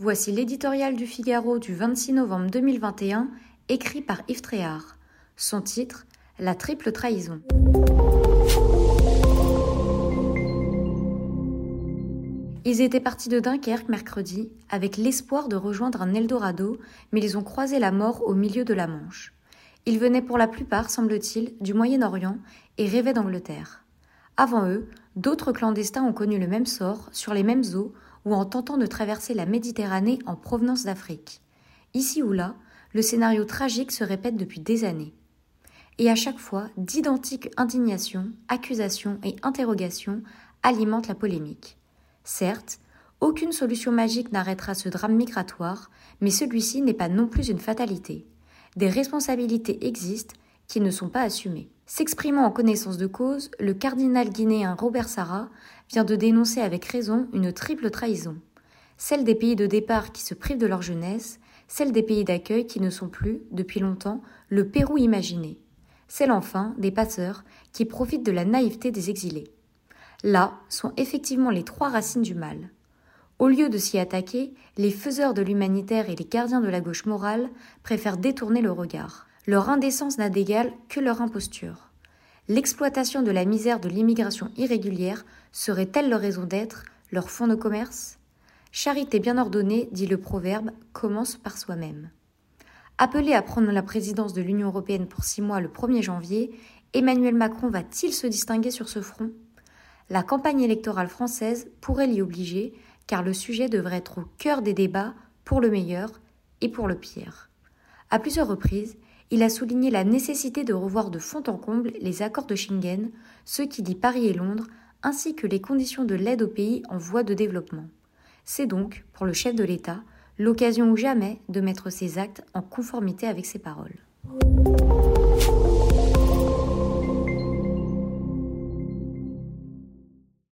Voici l'éditorial du Figaro du 26 novembre 2021, écrit par Yves Tréhard. Son titre La triple trahison. Ils étaient partis de Dunkerque mercredi avec l'espoir de rejoindre un Eldorado, mais ils ont croisé la mort au milieu de la Manche. Ils venaient pour la plupart, semble-t-il, du Moyen-Orient et rêvaient d'Angleterre. Avant eux, d'autres clandestins ont connu le même sort, sur les mêmes eaux, ou en tentant de traverser la Méditerranée en provenance d'Afrique. Ici ou là, le scénario tragique se répète depuis des années. Et à chaque fois, d'identiques indignations, accusations et interrogations alimentent la polémique. Certes, aucune solution magique n'arrêtera ce drame migratoire, mais celui-ci n'est pas non plus une fatalité. Des responsabilités existent qui ne sont pas assumées. S'exprimant en connaissance de cause, le cardinal guinéen Robert Sarra vient de dénoncer avec raison une triple trahison. Celle des pays de départ qui se privent de leur jeunesse, celle des pays d'accueil qui ne sont plus, depuis longtemps, le Pérou imaginé, celle enfin des passeurs qui profitent de la naïveté des exilés. Là sont effectivement les trois racines du mal. Au lieu de s'y attaquer, les faiseurs de l'humanitaire et les gardiens de la gauche morale préfèrent détourner le regard. Leur indécence n'a d'égal que leur imposture. L'exploitation de la misère de l'immigration irrégulière serait-elle leur raison d'être, leur fonds de commerce? Charité bien ordonnée, dit le proverbe, commence par soi-même. Appelé à prendre la présidence de l'Union européenne pour six mois le 1er janvier, Emmanuel Macron va-t-il se distinguer sur ce front? La campagne électorale française pourrait l'y obliger, car le sujet devrait être au cœur des débats pour le meilleur et pour le pire. À plusieurs reprises, il a souligné la nécessité de revoir de fond en comble les accords de Schengen, ceux qui lient Paris et Londres, ainsi que les conditions de l'aide aux pays en voie de développement. C'est donc, pour le chef de l'État, l'occasion ou jamais de mettre ses actes en conformité avec ses paroles.